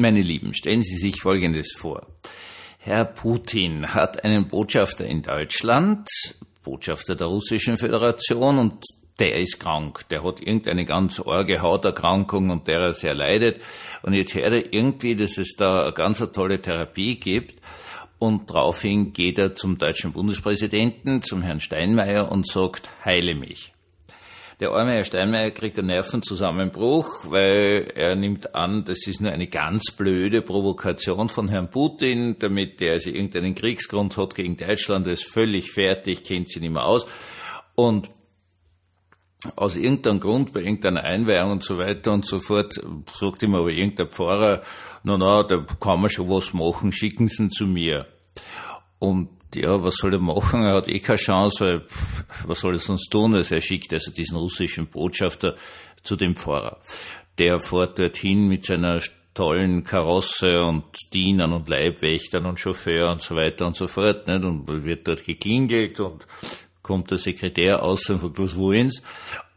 Meine Lieben, stellen Sie sich Folgendes vor. Herr Putin hat einen Botschafter in Deutschland, Botschafter der Russischen Föderation, und der ist krank. Der hat irgendeine ganz arge Hauterkrankung und der er sehr leidet. Und jetzt hört er irgendwie, dass es da eine ganz tolle Therapie gibt. Und daraufhin geht er zum deutschen Bundespräsidenten, zum Herrn Steinmeier und sagt, heile mich. Der arme Herr Steinmeier kriegt einen Nervenzusammenbruch, weil er nimmt an, das ist nur eine ganz blöde Provokation von Herrn Putin, damit der also irgendeinen Kriegsgrund hat gegen Deutschland, ist völlig fertig, kennt sich nicht mehr aus. Und aus irgendeinem Grund, bei irgendeiner Einweihung und so weiter und so fort, sagt ihm aber irgendein Pfarrer, na na, da kann man schon was machen, schicken Sie ihn zu mir. Und ja, was soll er machen? Er hat eh keine Chance, weil was soll er sonst tun? Also er schickt also diesen russischen Botschafter zu dem Pfarrer. Der fährt dorthin mit seiner tollen Karosse und Dienern und Leibwächtern und Chauffeur und so weiter und so fort. Nicht? Und wird dort geklingelt und kommt der Sekretär aus und fragt, was wollen's?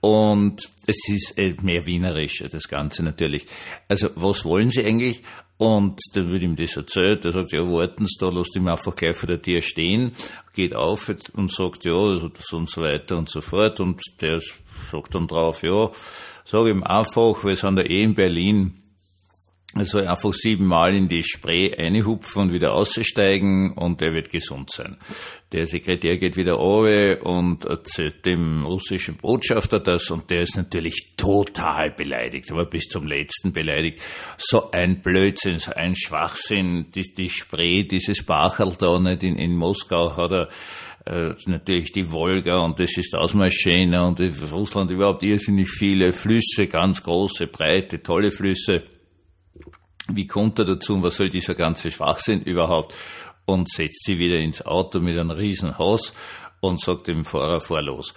Und es ist äh, mehr wienerisch, das Ganze natürlich. Also, was wollen Sie eigentlich? Und dann wird ihm das erzählt. Er sagt, ja, warten Sie da, lasst ihn einfach gleich vor der Tür stehen, geht auf und sagt, ja, und so weiter und so fort. Und der sagt dann drauf, ja, sag ihm einfach, wir sind ja eh in Berlin, soll einfach siebenmal in die Spree einhupfen und wieder aussteigen und er wird gesund sein. Der Sekretär geht wieder runter und erzählt dem russischen Botschafter das und der ist natürlich total beleidigt, aber bis zum letzten beleidigt. So ein Blödsinn, so ein Schwachsinn, die, die Spree, dieses Bacherl da nicht in, in Moskau hat er äh, natürlich die Wolga und das ist Ausmarschena und Russland überhaupt irrsinnig viele Flüsse, ganz große, breite, tolle Flüsse wie kommt er dazu und was soll dieser ganze Schwachsinn überhaupt? Und setzt sie wieder ins Auto mit einem riesen Haus und sagt dem Fahrer, fahr los.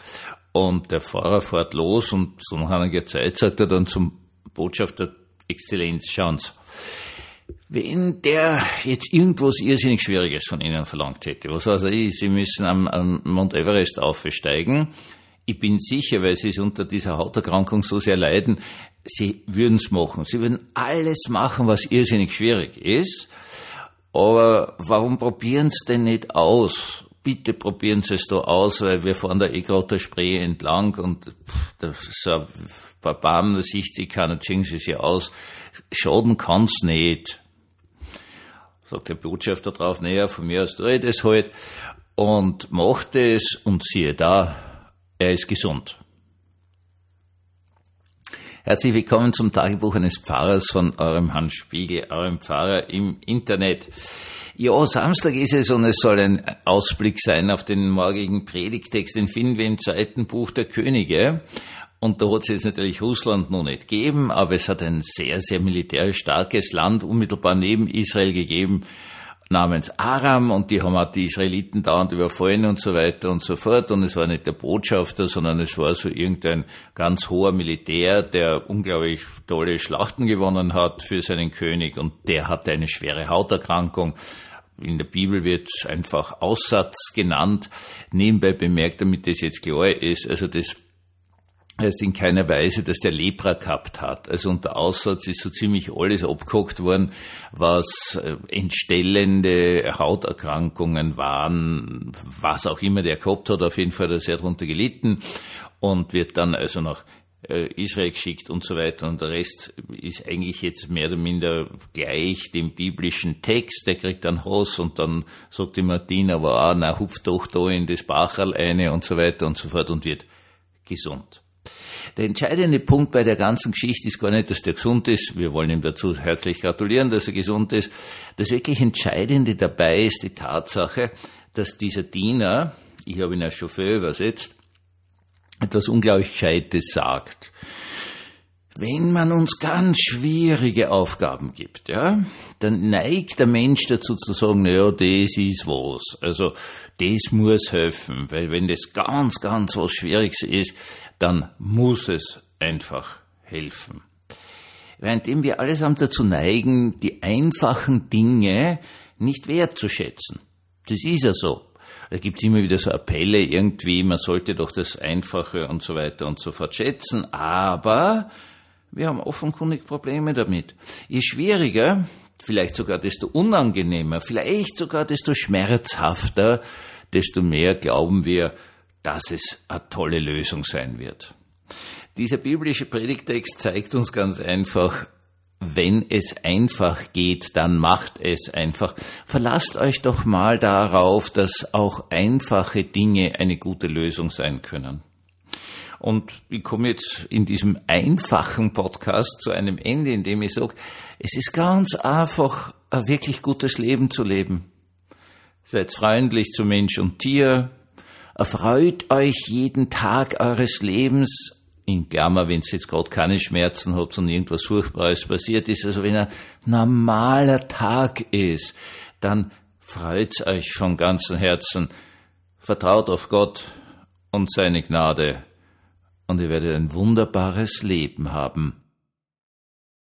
Und der Fahrer fährt los und so nach einiger Zeit sagt er dann zum Botschafter Exzellenz, schauen Sie, wenn der jetzt irgendwas irrsinnig Schwieriges von Ihnen verlangt hätte, was weiß ich, Sie müssen am, am Mount Everest aufsteigen, ich bin sicher, weil Sie unter dieser Hauterkrankung so sehr leiden, Sie würden es machen. Sie würden alles machen, was irrsinnig schwierig ist. Aber warum probieren Sie denn nicht aus? Bitte probieren Sie es da aus, weil wir fahren da eh gerade der Spree entlang und da so ein paar Barmen, da sieht sie keiner, ziehen Sie es ja aus. Schaden kann's nicht. Sagt der Botschafter drauf, naja, von mir aus tue ich das halt. Und macht es und siehe da, er ist gesund. Herzlich willkommen zum Tagebuch eines Pfarrers von eurem Hans Spiegel, eurem Pfarrer im Internet. Ja, Samstag ist es und es soll ein Ausblick sein auf den morgigen Predigtext. Den finden wir im zweiten Buch der Könige. Und da hat es jetzt natürlich Russland noch nicht gegeben, aber es hat ein sehr, sehr militärisch starkes Land unmittelbar neben Israel gegeben, namens Aram und die haben auch die Israeliten dauernd überfallen und so weiter und so fort. Und es war nicht der Botschafter, sondern es war so irgendein ganz hoher Militär, der unglaublich tolle Schlachten gewonnen hat für seinen König und der hatte eine schwere Hauterkrankung. In der Bibel wird es einfach Aussatz genannt. Nebenbei bemerkt, damit das jetzt klar ist, also das heißt in keiner Weise, dass der Lepra gehabt hat. Also unter Aussatz ist so ziemlich alles abgehockt worden, was äh, entstellende Hauterkrankungen waren, was auch immer der gehabt hat, auf jeden Fall hat er sehr darunter gelitten und wird dann also nach äh, Israel geschickt und so weiter. Und der Rest ist eigentlich jetzt mehr oder minder gleich dem biblischen Text. Der kriegt dann Haus und dann sagt die Martina, aber ah, na, hupft doch da in das Bacherl eine und so weiter und so fort und wird gesund. Der entscheidende Punkt bei der ganzen Geschichte ist gar nicht, dass der gesund ist. Wir wollen ihm dazu herzlich gratulieren, dass er gesund ist. Das wirklich Entscheidende dabei ist die Tatsache, dass dieser Diener, ich habe ihn als Chauffeur übersetzt, etwas unglaublich Gescheites sagt. Wenn man uns ganz schwierige Aufgaben gibt, ja, dann neigt der Mensch dazu zu sagen, naja, das ist was. Also, das muss helfen, weil wenn das ganz, ganz was Schwieriges ist, dann muss es einfach helfen. Währenddem wir allesamt dazu neigen, die einfachen Dinge nicht wertzuschätzen. Das ist ja so. Da gibt's immer wieder so Appelle irgendwie, man sollte doch das Einfache und so weiter und so fort schätzen, aber Wir haben offenkundig Probleme damit. Je schwieriger, vielleicht sogar desto unangenehmer, vielleicht sogar desto schmerzhafter, desto mehr glauben wir, dass es eine tolle Lösung sein wird. Dieser biblische Predigtext zeigt uns ganz einfach, wenn es einfach geht, dann macht es einfach. Verlasst euch doch mal darauf, dass auch einfache Dinge eine gute Lösung sein können. Und ich komme jetzt in diesem einfachen Podcast zu einem Ende, in dem ich sage, es ist ganz einfach, ein wirklich gutes Leben zu leben. Seid freundlich zu Mensch und Tier, erfreut euch jeden Tag eures Lebens, in Klammer, wenn ihr jetzt gerade keine Schmerzen habt und irgendwas Furchtbares passiert ist, also wenn ein normaler Tag ist, dann freut euch von ganzem Herzen, vertraut auf Gott und seine Gnade und ihr werdet ein wunderbares Leben haben.